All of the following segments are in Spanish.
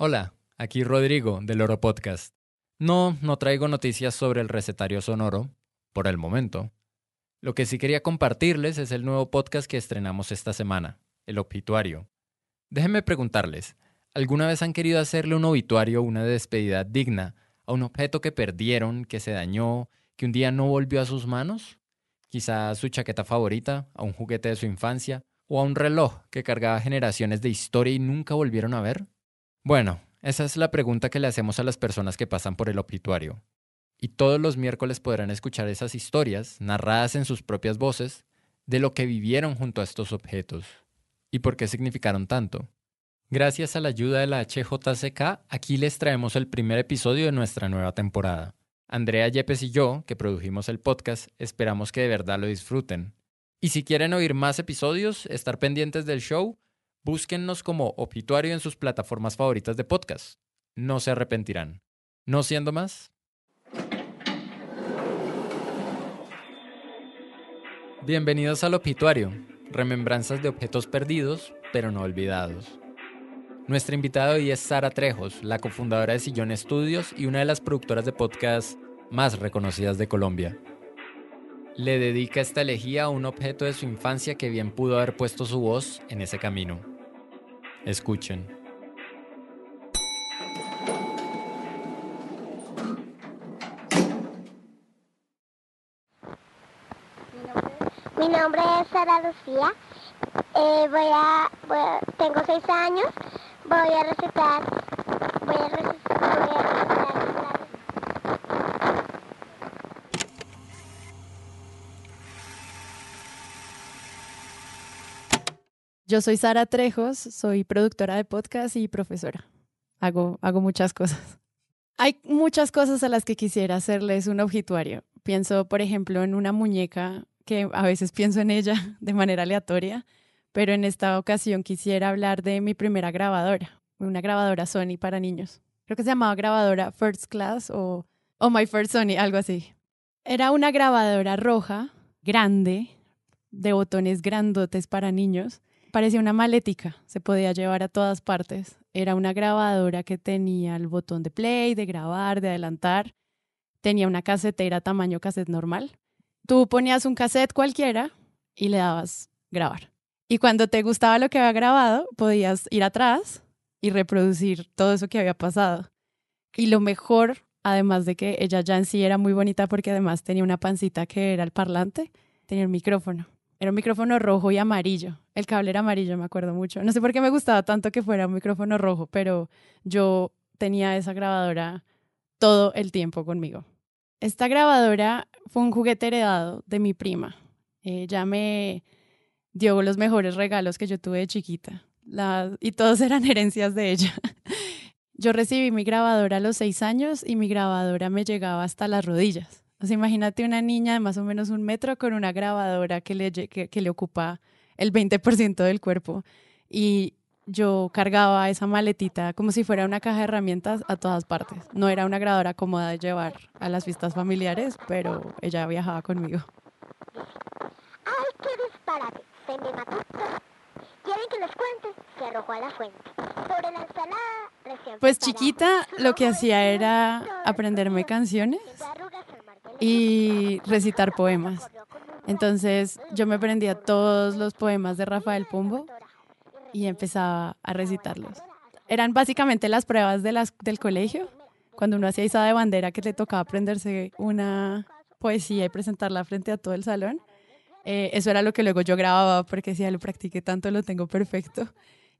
Hola, aquí Rodrigo del Oro Podcast. No, no traigo noticias sobre el recetario sonoro, por el momento. Lo que sí quería compartirles es el nuevo podcast que estrenamos esta semana, El Obituario. Déjenme preguntarles, ¿alguna vez han querido hacerle un obituario o una despedida digna a un objeto que perdieron, que se dañó, que un día no volvió a sus manos? Quizá su chaqueta favorita, a un juguete de su infancia, o a un reloj que cargaba generaciones de historia y nunca volvieron a ver? Bueno, esa es la pregunta que le hacemos a las personas que pasan por el obituario. Y todos los miércoles podrán escuchar esas historias, narradas en sus propias voces, de lo que vivieron junto a estos objetos y por qué significaron tanto. Gracias a la ayuda de la HJCK, aquí les traemos el primer episodio de nuestra nueva temporada. Andrea Yepes y yo, que produjimos el podcast, esperamos que de verdad lo disfruten. Y si quieren oír más episodios, estar pendientes del show, Búsquennos como Obituario en sus plataformas favoritas de podcast. No se arrepentirán. No siendo más. Bienvenidos al Obituario, remembranzas de objetos perdidos, pero no olvidados. Nuestra invitada hoy es Sara Trejos, la cofundadora de Sillón Estudios y una de las productoras de podcast más reconocidas de Colombia. Le dedica esta elegía a un objeto de su infancia que bien pudo haber puesto su voz en ese camino. Escuchen. Mi nombre es Sara Lucía. Eh, voy, a, tengo seis años. Voy a recitar. Yo soy Sara Trejos, soy productora de podcast y profesora. Hago, hago muchas cosas. Hay muchas cosas a las que quisiera hacerles un obituario. Pienso, por ejemplo, en una muñeca que a veces pienso en ella de manera aleatoria, pero en esta ocasión quisiera hablar de mi primera grabadora, una grabadora Sony para niños. Creo que se llamaba grabadora First Class o, o My First Sony, algo así. Era una grabadora roja, grande, de botones grandotes para niños. Parecía una maletica, se podía llevar a todas partes. Era una grabadora que tenía el botón de play, de grabar, de adelantar. Tenía una casetera tamaño cassette normal. Tú ponías un cassette cualquiera y le dabas grabar. Y cuando te gustaba lo que había grabado, podías ir atrás y reproducir todo eso que había pasado. Y lo mejor, además de que ella ya en sí era muy bonita porque además tenía una pancita que era el parlante, tenía un micrófono. Era un micrófono rojo y amarillo. El cable era amarillo, me acuerdo mucho. No sé por qué me gustaba tanto que fuera un micrófono rojo, pero yo tenía esa grabadora todo el tiempo conmigo. Esta grabadora fue un juguete heredado de mi prima. Ella me dio los mejores regalos que yo tuve de chiquita. Y todos eran herencias de ella. Yo recibí mi grabadora a los seis años y mi grabadora me llegaba hasta las rodillas. O sea, imagínate una niña de más o menos un metro con una grabadora que le, que, que le ocupa el 20% del cuerpo. Y yo cargaba esa maletita como si fuera una caja de herramientas a todas partes. No era una grabadora cómoda de llevar a las fiestas familiares, pero ella viajaba conmigo. ¡Ay, qué disparate! ¿Quieren que les cuente? Se arrojó a la fuente. Sobre la ensalada recién Pues chiquita lo que hacía era aprenderme canciones y recitar poemas. Entonces yo me aprendía todos los poemas de Rafael Pombo y empezaba a recitarlos. Eran básicamente las pruebas de las, del colegio, cuando uno hacía izada de bandera que le tocaba aprenderse una poesía y presentarla frente a todo el salón. Eh, eso era lo que luego yo grababa porque si ya lo practiqué tanto lo tengo perfecto.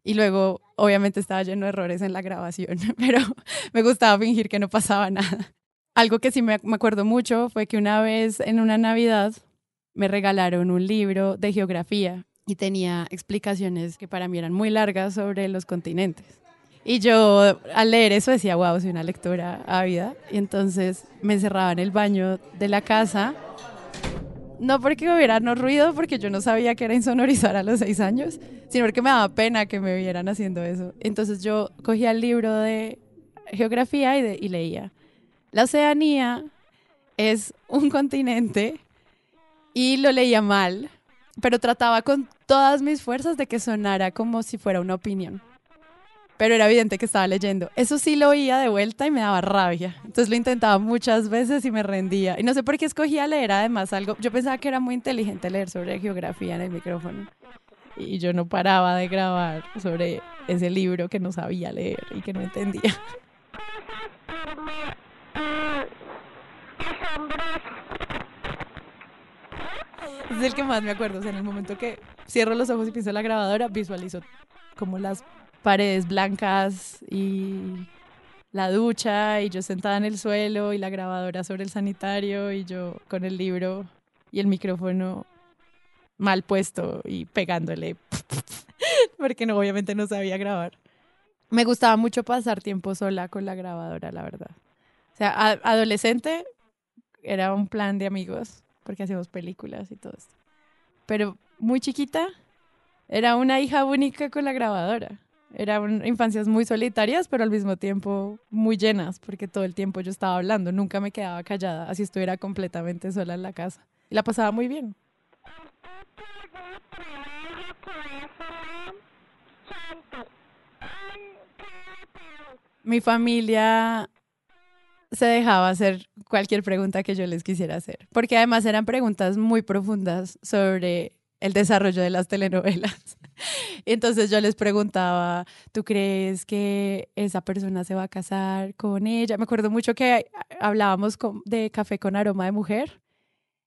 Y luego obviamente estaba lleno de errores en la grabación, pero me gustaba fingir que no pasaba nada. Algo que sí me, me acuerdo mucho fue que una vez en una Navidad me regalaron un libro de geografía y tenía explicaciones que para mí eran muy largas sobre los continentes. Y yo al leer eso decía, wow, soy una lectora ávida. Y entonces me encerraba en el baño de la casa. No porque hubiera no ruido, porque yo no sabía que era insonorizar a los seis años, sino porque me daba pena que me vieran haciendo eso. Entonces yo cogía el libro de geografía y, de- y leía. La Oceanía es un continente y lo leía mal, pero trataba con todas mis fuerzas de que sonara como si fuera una opinión. Pero era evidente que estaba leyendo. Eso sí lo oía de vuelta y me daba rabia. Entonces lo intentaba muchas veces y me rendía. Y no sé por qué escogía leer además algo. Yo pensaba que era muy inteligente leer sobre geografía en el micrófono. Y yo no paraba de grabar sobre ese libro que no sabía leer y que no entendía. Es el que más me acuerdo. O sea, en el momento que cierro los ojos y pienso en la grabadora, visualizo como las paredes blancas y la ducha y yo sentada en el suelo y la grabadora sobre el sanitario y yo con el libro y el micrófono mal puesto y pegándole porque no, obviamente no sabía grabar. Me gustaba mucho pasar tiempo sola con la grabadora, la verdad. O sea, adolescente era un plan de amigos porque hacíamos películas y todo esto. Pero muy chiquita era una hija única con la grabadora. Eran infancias muy solitarias, pero al mismo tiempo muy llenas, porque todo el tiempo yo estaba hablando, nunca me quedaba callada, así estuviera completamente sola en la casa. Y la pasaba muy bien. Mi familia se dejaba hacer cualquier pregunta que yo les quisiera hacer, porque además eran preguntas muy profundas sobre el desarrollo de las telenovelas. Entonces yo les preguntaba, ¿tú crees que esa persona se va a casar con ella? Me acuerdo mucho que hablábamos de café con aroma de mujer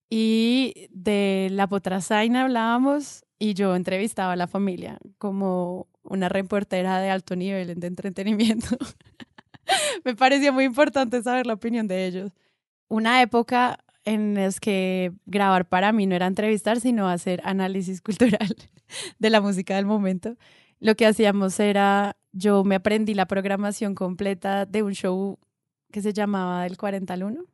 y de la potrasaina hablábamos y yo entrevistaba a la familia como una reportera de alto nivel de entretenimiento. Me parecía muy importante saber la opinión de ellos. Una época en la que grabar para mí no era entrevistar, sino hacer análisis cultural de la música del momento. Lo que hacíamos era, yo me aprendí la programación completa de un show que se llamaba El 40 al 1.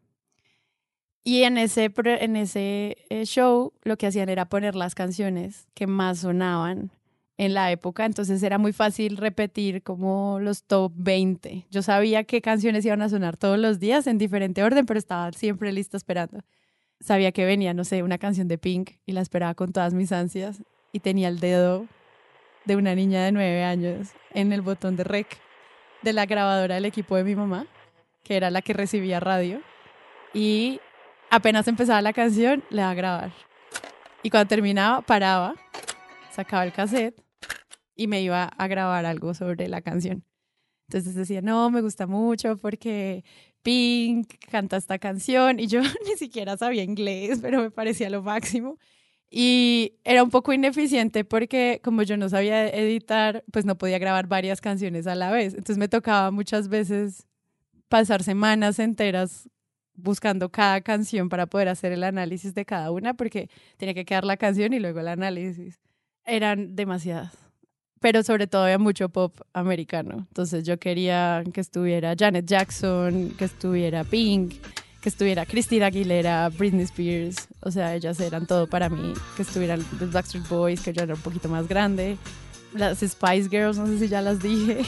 Y en ese, en ese eh, show lo que hacían era poner las canciones que más sonaban en la época, entonces era muy fácil repetir como los top 20. Yo sabía qué canciones iban a sonar todos los días en diferente orden, pero estaba siempre lista esperando. Sabía que venía, no sé, una canción de Pink y la esperaba con todas mis ansias y tenía el dedo de una niña de nueve años en el botón de rec de la grabadora del equipo de mi mamá, que era la que recibía radio. Y apenas empezaba la canción, le daba a grabar. Y cuando terminaba, paraba, sacaba el cassette y me iba a grabar algo sobre la canción. Entonces decía, no, me gusta mucho porque Pink canta esta canción y yo ni siquiera sabía inglés, pero me parecía lo máximo. Y era un poco ineficiente porque como yo no sabía editar, pues no podía grabar varias canciones a la vez. Entonces me tocaba muchas veces pasar semanas enteras buscando cada canción para poder hacer el análisis de cada una porque tenía que quedar la canción y luego el análisis. Eran demasiadas pero sobre todo había mucho pop americano. Entonces yo quería que estuviera Janet Jackson, que estuviera Pink, que estuviera Christina Aguilera, Britney Spears. O sea, ellas eran todo para mí. Que estuvieran los Backstreet Boys, que yo era un poquito más grande. Las Spice Girls, no sé si ya las dije.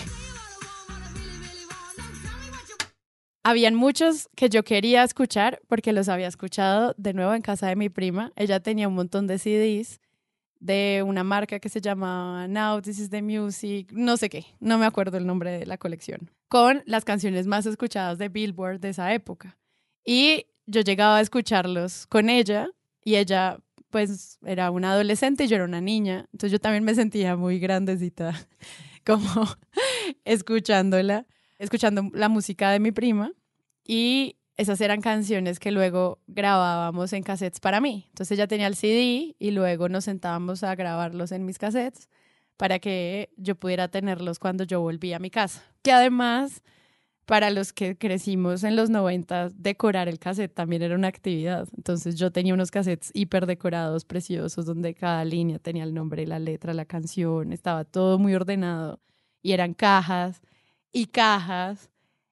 Habían muchos que yo quería escuchar porque los había escuchado de nuevo en casa de mi prima. Ella tenía un montón de CDs de una marca que se llama Now This is the Music, no sé qué, no me acuerdo el nombre de la colección, con las canciones más escuchadas de Billboard de esa época. Y yo llegaba a escucharlos con ella y ella pues era una adolescente y yo era una niña, entonces yo también me sentía muy grandecita como escuchándola, escuchando la música de mi prima y esas eran canciones que luego grabábamos en cassettes para mí. Entonces ya tenía el CD y luego nos sentábamos a grabarlos en mis cassettes para que yo pudiera tenerlos cuando yo volvía a mi casa. Que además, para los que crecimos en los 90, decorar el cassette también era una actividad. Entonces yo tenía unos cassettes hiper decorados, preciosos, donde cada línea tenía el nombre, la letra, la canción, estaba todo muy ordenado y eran cajas y cajas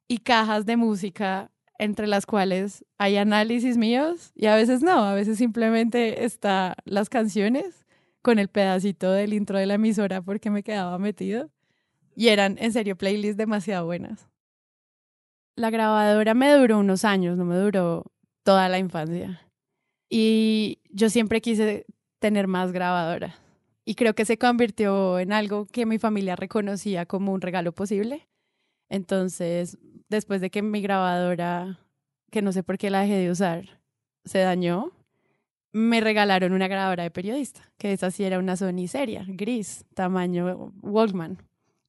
y cajas de música entre las cuales hay análisis míos y a veces no, a veces simplemente está las canciones con el pedacito del intro de la emisora porque me quedaba metido y eran en serio playlists demasiado buenas. La grabadora me duró unos años, no me duró toda la infancia. Y yo siempre quise tener más grabadoras. Y creo que se convirtió en algo que mi familia reconocía como un regalo posible. Entonces, después de que mi grabadora, que no sé por qué la dejé de usar, se dañó, me regalaron una grabadora de periodista, que esa sí era una Sony seria, gris, tamaño Walkman.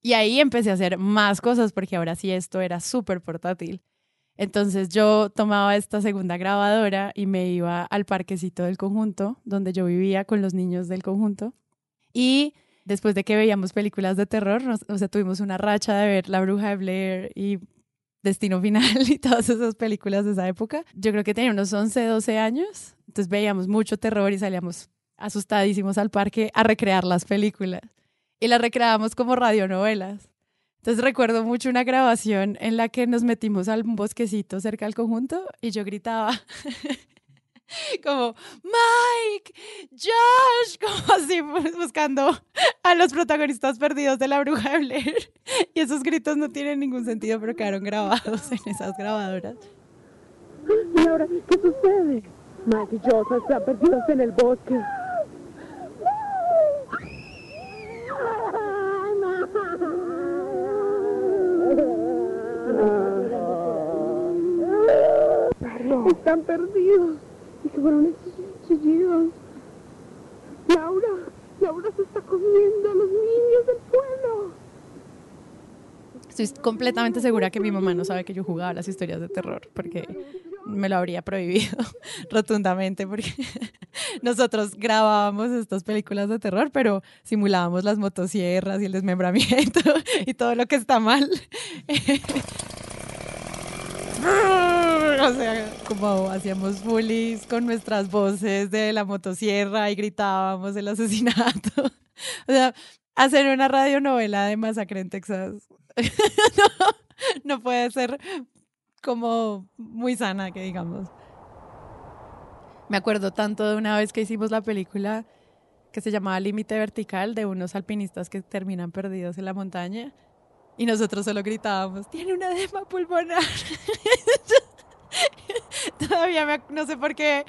Y ahí empecé a hacer más cosas porque ahora sí esto era súper portátil. Entonces yo tomaba esta segunda grabadora y me iba al parquecito del conjunto, donde yo vivía con los niños del conjunto. Y después de que veíamos películas de terror, o sea, tuvimos una racha de ver La Bruja de Blair y Destino Final y todas esas películas de esa época. Yo creo que tenía unos 11, 12 años, entonces veíamos mucho terror y salíamos asustadísimos al parque a recrear las películas. Y las recreábamos como radionovelas. Entonces recuerdo mucho una grabación en la que nos metimos al bosquecito cerca del conjunto y yo gritaba como Mike, Josh, como así buscando a los protagonistas perdidos de la bruja de Blair. Y esos gritos no tienen ningún sentido, pero quedaron grabados en esas grabadoras. ¿Y ahora qué sucede? Mike y Josh están perdidos en el bosque. Están perdidos. ¿Y qué fueron estos chillidos? Laura, Laura se está comiendo a los niños del pueblo. Estoy completamente segura que mi mamá no sabe que yo jugaba las historias de terror, porque me lo habría prohibido rotundamente, porque nosotros grabábamos estas películas de terror, pero simulábamos las motosierras y el desmembramiento y todo lo que está mal. o sea, como hacíamos bullies con nuestras voces de la motosierra y gritábamos el asesinato. O sea, hacer una radionovela de masacre en Texas no, puede ser como muy sana, que digamos. Me acuerdo tanto de una vez que hicimos la película que se llamaba Límite Vertical de unos alpinistas que terminan perdidos en la montaña y nosotros solo gritábamos, tiene una edema pulmonar. Todavía no sé por qué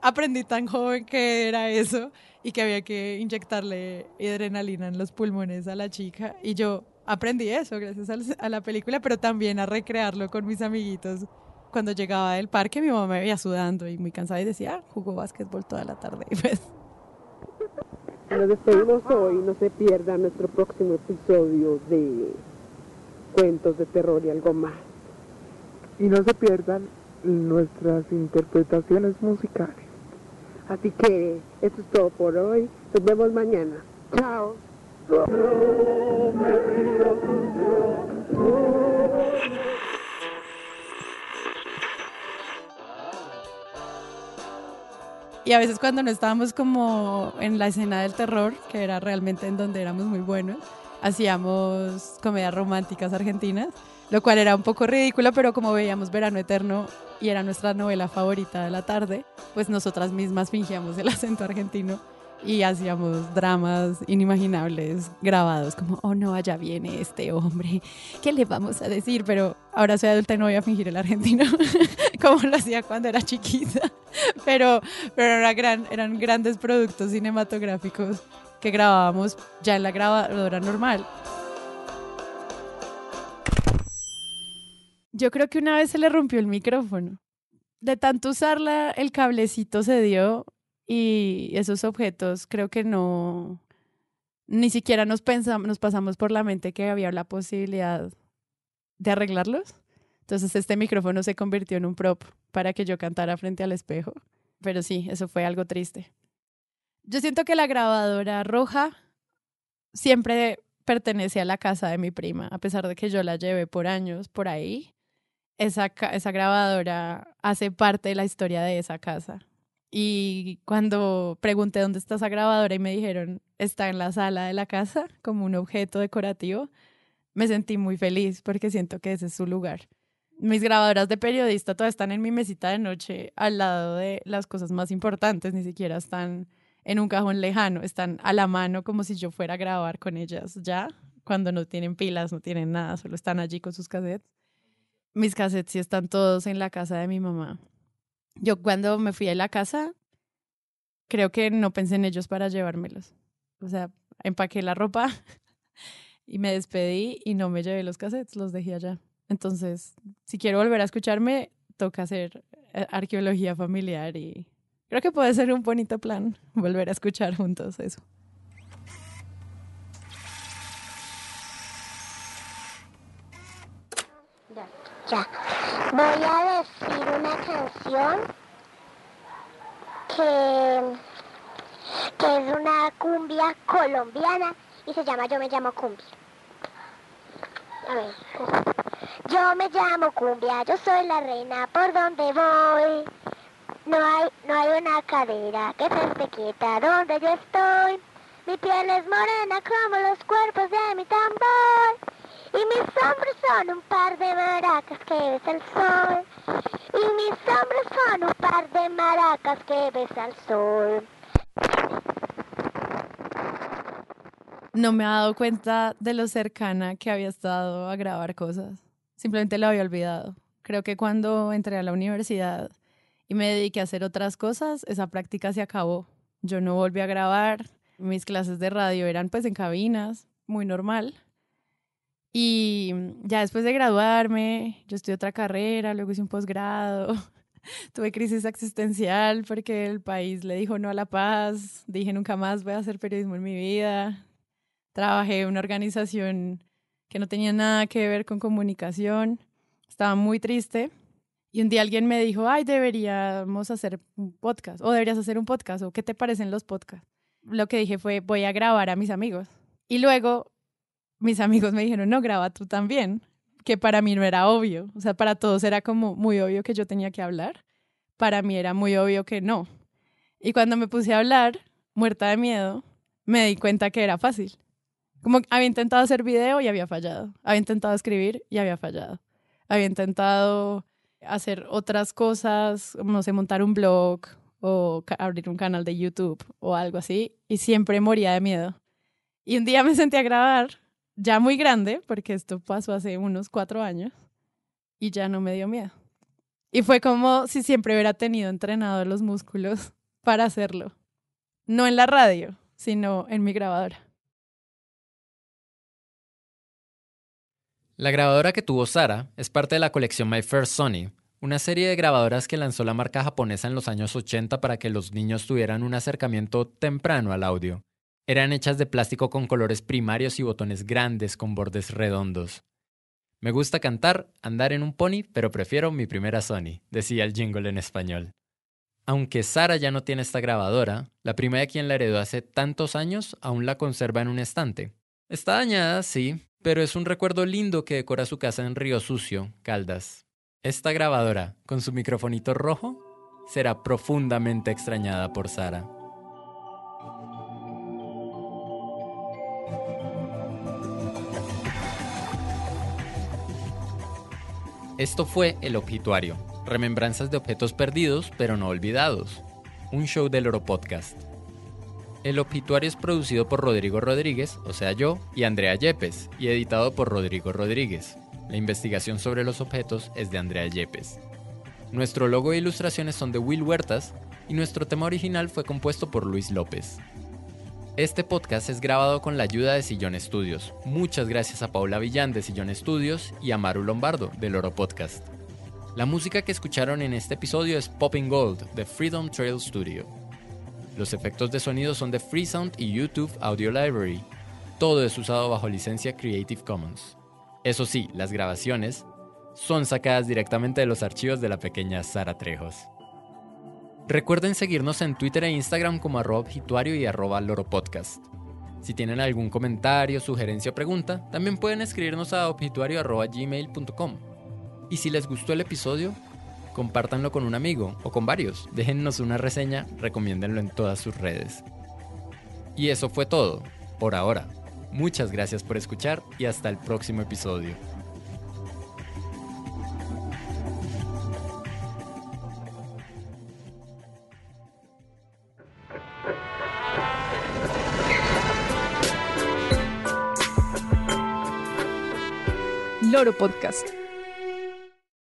aprendí tan joven que era eso y que había que inyectarle adrenalina en los pulmones a la chica. Y yo aprendí eso gracias a la película, pero también a recrearlo con mis amiguitos. Cuando llegaba del parque, mi mamá me veía sudando y muy cansada y decía, ah, jugó básquetbol toda la tarde. Y pues... Nos despedimos hoy, no se pierda nuestro próximo episodio de Cuentos de Terror y algo más. Y no se pierdan nuestras interpretaciones musicales. Así que eso es todo por hoy. Nos vemos mañana. Chao. Y a veces cuando no estábamos como en la escena del terror, que era realmente en donde éramos muy buenos, hacíamos comedias románticas argentinas, lo cual era un poco ridículo, pero como veíamos Verano Eterno y era nuestra novela favorita de la tarde, pues nosotras mismas fingíamos el acento argentino y hacíamos dramas inimaginables grabados, como, oh no, allá viene este hombre, ¿qué le vamos a decir? Pero ahora soy adulta y no voy a fingir el argentino, como lo hacía cuando era chiquita. Pero, pero era gran, eran grandes productos cinematográficos que grabábamos ya en la grabadora normal. Yo creo que una vez se le rompió el micrófono. De tanto usarla, el cablecito se dio y esos objetos creo que no, ni siquiera nos, pensamos, nos pasamos por la mente que había la posibilidad de arreglarlos. Entonces este micrófono se convirtió en un prop para que yo cantara frente al espejo. Pero sí, eso fue algo triste. Yo siento que la grabadora roja siempre pertenece a la casa de mi prima, a pesar de que yo la llevé por años por ahí. Esa, esa grabadora hace parte de la historia de esa casa. Y cuando pregunté dónde está esa grabadora y me dijeron, está en la sala de la casa como un objeto decorativo, me sentí muy feliz porque siento que ese es su lugar. Mis grabadoras de periodista todas están en mi mesita de noche al lado de las cosas más importantes, ni siquiera están en un cajón lejano, están a la mano como si yo fuera a grabar con ellas ya, cuando no tienen pilas, no tienen nada, solo están allí con sus cassettes. Mis cassettes sí están todos en la casa de mi mamá. Yo cuando me fui a la casa, creo que no pensé en ellos para llevármelos. O sea, empaqué la ropa y me despedí y no me llevé los cassettes, los dejé allá. Entonces, si quiero volver a escucharme, toca hacer eh, arqueología familiar y creo que puede ser un bonito plan volver a escuchar juntos eso. Ya. Voy a decir una canción que, que es una cumbia colombiana y se llama Yo me llamo cumbia. A ver. Yo me llamo cumbia, yo soy la reina por donde voy. No hay, no hay una cadera que se esté quieta donde yo estoy. Mi piel es morena como los cuerpos de mi tambor. Y mis hombros son un par de maracas que besa el sol. Y mis hombros son un par de maracas que besa el sol. No me ha dado cuenta de lo cercana que había estado a grabar cosas. Simplemente lo había olvidado. Creo que cuando entré a la universidad y me dediqué a hacer otras cosas, esa práctica se acabó. Yo no volví a grabar. Mis clases de radio eran pues en cabinas, muy normal. Y ya después de graduarme, yo estudié otra carrera, luego hice un posgrado. Tuve crisis existencial porque el país le dijo no a la paz. Dije nunca más voy a hacer periodismo en mi vida. Trabajé en una organización que no tenía nada que ver con comunicación. Estaba muy triste. Y un día alguien me dijo, ay, deberíamos hacer un podcast, o deberías hacer un podcast, o qué te parecen los podcasts. Lo que dije fue, voy a grabar a mis amigos. Y luego mis amigos me dijeron, no, graba tú también, que para mí no era obvio. O sea, para todos era como muy obvio que yo tenía que hablar. Para mí era muy obvio que no. Y cuando me puse a hablar, muerta de miedo, me di cuenta que era fácil. Como había intentado hacer video y había fallado. Había intentado escribir y había fallado. Había intentado hacer otras cosas, no sé, montar un blog o abrir un canal de YouTube o algo así, y siempre moría de miedo. Y un día me senté a grabar ya muy grande, porque esto pasó hace unos cuatro años, y ya no me dio miedo. Y fue como si siempre hubiera tenido entrenado los músculos para hacerlo. No en la radio, sino en mi grabadora. La grabadora que tuvo Sara es parte de la colección My First Sony, una serie de grabadoras que lanzó la marca japonesa en los años 80 para que los niños tuvieran un acercamiento temprano al audio. Eran hechas de plástico con colores primarios y botones grandes con bordes redondos. Me gusta cantar, andar en un pony, pero prefiero mi primera Sony, decía el jingle en español. Aunque Sara ya no tiene esta grabadora, la prima de quien la heredó hace tantos años aún la conserva en un estante. Está dañada, sí, pero es un recuerdo lindo que decora su casa en Río Sucio, Caldas. Esta grabadora, con su microfonito rojo, será profundamente extrañada por Sara. Esto fue El Obituario, remembranzas de objetos perdidos pero no olvidados, un show del Oro Podcast. El Obituario es producido por Rodrigo Rodríguez, o sea yo, y Andrea Yepes, y editado por Rodrigo Rodríguez. La investigación sobre los objetos es de Andrea Yepes. Nuestro logo e ilustraciones son de Will Huertas, y nuestro tema original fue compuesto por Luis López. Este podcast es grabado con la ayuda de Sillón Studios. Muchas gracias a Paula Villán de Sillón Studios y a Maru Lombardo del Oro Podcast. La música que escucharon en este episodio es Popping Gold de Freedom Trail Studio. Los efectos de sonido son de Freesound y YouTube Audio Library. Todo es usado bajo licencia Creative Commons. Eso sí, las grabaciones son sacadas directamente de los archivos de la pequeña Sara Trejos. Recuerden seguirnos en Twitter e Instagram como arroba y arroba loropodcast. Si tienen algún comentario, sugerencia o pregunta, también pueden escribirnos a obituario.gmail.com. Y si les gustó el episodio, compártanlo con un amigo o con varios. Déjennos una reseña, recomiéndenlo en todas sus redes. Y eso fue todo, por ahora. Muchas gracias por escuchar y hasta el próximo episodio. Podcast.